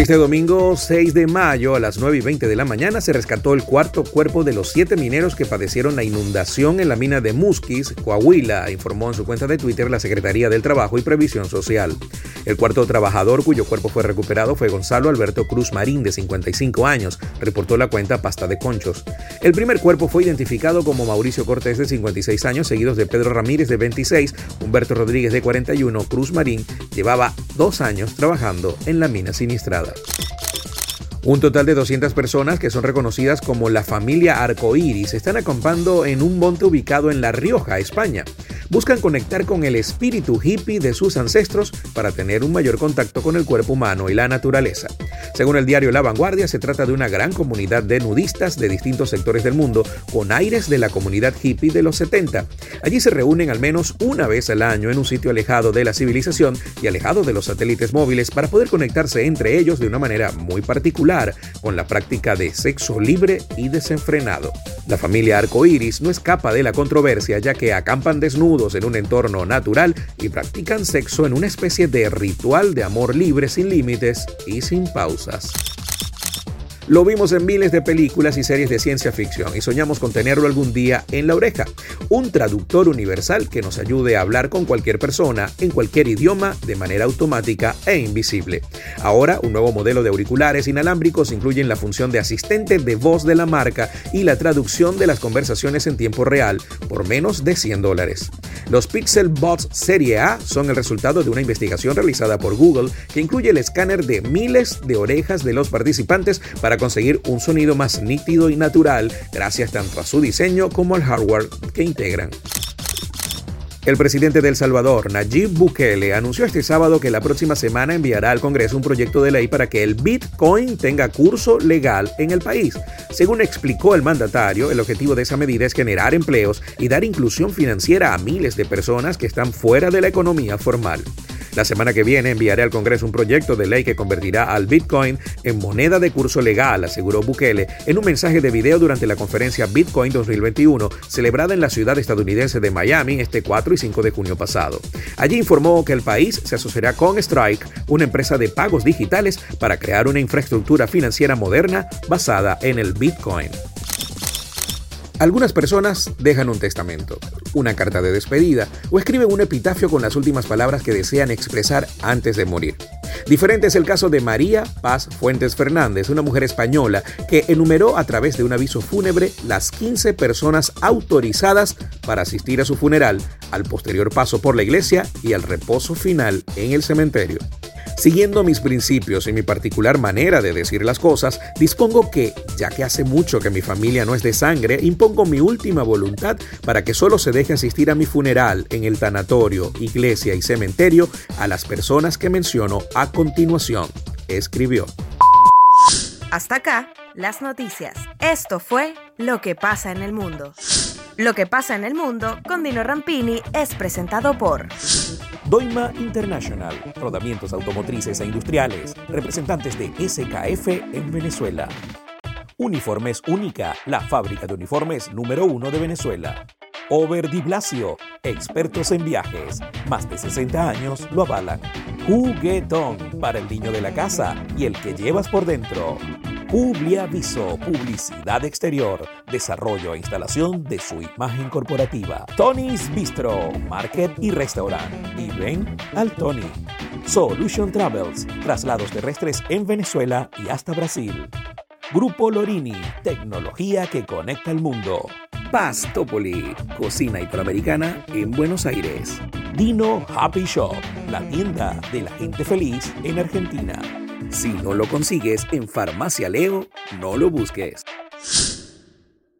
Este domingo 6 de mayo a las 9 y 20 de la mañana se rescató el cuarto cuerpo de los siete mineros que padecieron la inundación en la mina de Musquis, Coahuila, informó en su cuenta de Twitter la Secretaría del Trabajo y Previsión Social. El cuarto trabajador cuyo cuerpo fue recuperado fue Gonzalo Alberto Cruz Marín, de 55 años, reportó la cuenta Pasta de Conchos. El primer cuerpo fue identificado como Mauricio Cortés, de 56 años, seguidos de Pedro Ramírez, de 26, Humberto Rodríguez, de 41, Cruz Marín llevaba dos años trabajando en la mina Un total de 200 personas que son reconocidas como la familia Arcoíris están acampando en un monte ubicado en La Rioja, España buscan conectar con el espíritu hippie de sus ancestros para tener un mayor contacto con el cuerpo humano y la naturaleza. Según el diario La Vanguardia, se trata de una gran comunidad de nudistas de distintos sectores del mundo, con aires de la comunidad hippie de los 70. Allí se reúnen al menos una vez al año en un sitio alejado de la civilización y alejado de los satélites móviles para poder conectarse entre ellos de una manera muy particular, con la práctica de sexo libre y desenfrenado. La familia arcoíris no escapa de la controversia ya que acampan desnudos en un entorno natural y practican sexo en una especie de ritual de amor libre sin límites y sin Lo vimos en miles de películas y series de ciencia ficción y soñamos con tenerlo algún día en la oreja. Un traductor universal que nos ayude a hablar con cualquier persona en cualquier idioma de manera automática e invisible. Ahora, un nuevo modelo de auriculares inalámbricos incluyen la función de asistente de voz de la marca y la traducción de las conversaciones en tiempo real por menos de 100 dólares. Los Pixel Bots Serie A son el resultado de una investigación realizada por Google que incluye el escáner de miles de orejas de los participantes para conseguir un sonido más nítido y natural gracias tanto a su diseño como al hardware que integran. El presidente de El Salvador, Nayib Bukele, anunció este sábado que la próxima semana enviará al Congreso un proyecto de ley para que el Bitcoin tenga curso legal en el país. Según explicó el mandatario, el objetivo de esa medida es generar empleos y dar inclusión financiera a miles de personas que están fuera de la economía formal. La semana que viene enviaré al Congreso un proyecto de ley que convertirá al Bitcoin en moneda de curso legal, aseguró Bukele en un mensaje de video durante la conferencia Bitcoin 2021 celebrada en la ciudad estadounidense de Miami este 4 y 5 de junio pasado. Allí informó que el país se asociará con Strike, una empresa de pagos digitales, para crear una infraestructura financiera moderna basada en el Bitcoin. Algunas personas dejan un testamento, una carta de despedida o escriben un epitafio con las últimas palabras que desean expresar antes de morir. Diferente es el caso de María Paz Fuentes Fernández, una mujer española que enumeró a través de un aviso fúnebre las 15 personas autorizadas para asistir a su funeral, al posterior paso por la iglesia y al reposo final en el cementerio. Siguiendo mis principios y mi particular manera de decir las cosas, dispongo que, ya que hace mucho que mi familia no es de sangre, impongo mi última voluntad para que solo se deje asistir a mi funeral en el tanatorio, iglesia y cementerio a las personas que menciono a continuación, escribió. Hasta acá, las noticias. Esto fue Lo que pasa en el mundo. Lo que pasa en el mundo con Dino Rampini es presentado por Doima International, rodamientos automotrices e industriales, representantes de SKF en Venezuela. Uniformes Única, la fábrica de uniformes número uno de Venezuela. Over Di Blasio, expertos en viajes, más de 60 años lo avalan. Juguetón, para el niño de la casa y el que llevas por dentro. Publiaviso, publicidad exterior, desarrollo e instalación de su imagen corporativa. Tony's Bistro, market y restaurant. Y ven al Tony. Solution Travels, traslados terrestres en Venezuela y hasta Brasil. Grupo Lorini, tecnología que conecta el mundo. Pastopoli, cocina italoamericana en Buenos Aires. Dino Happy Shop, la tienda de la gente feliz en Argentina. Si no lo consigues en Farmacia Leo, no lo busques.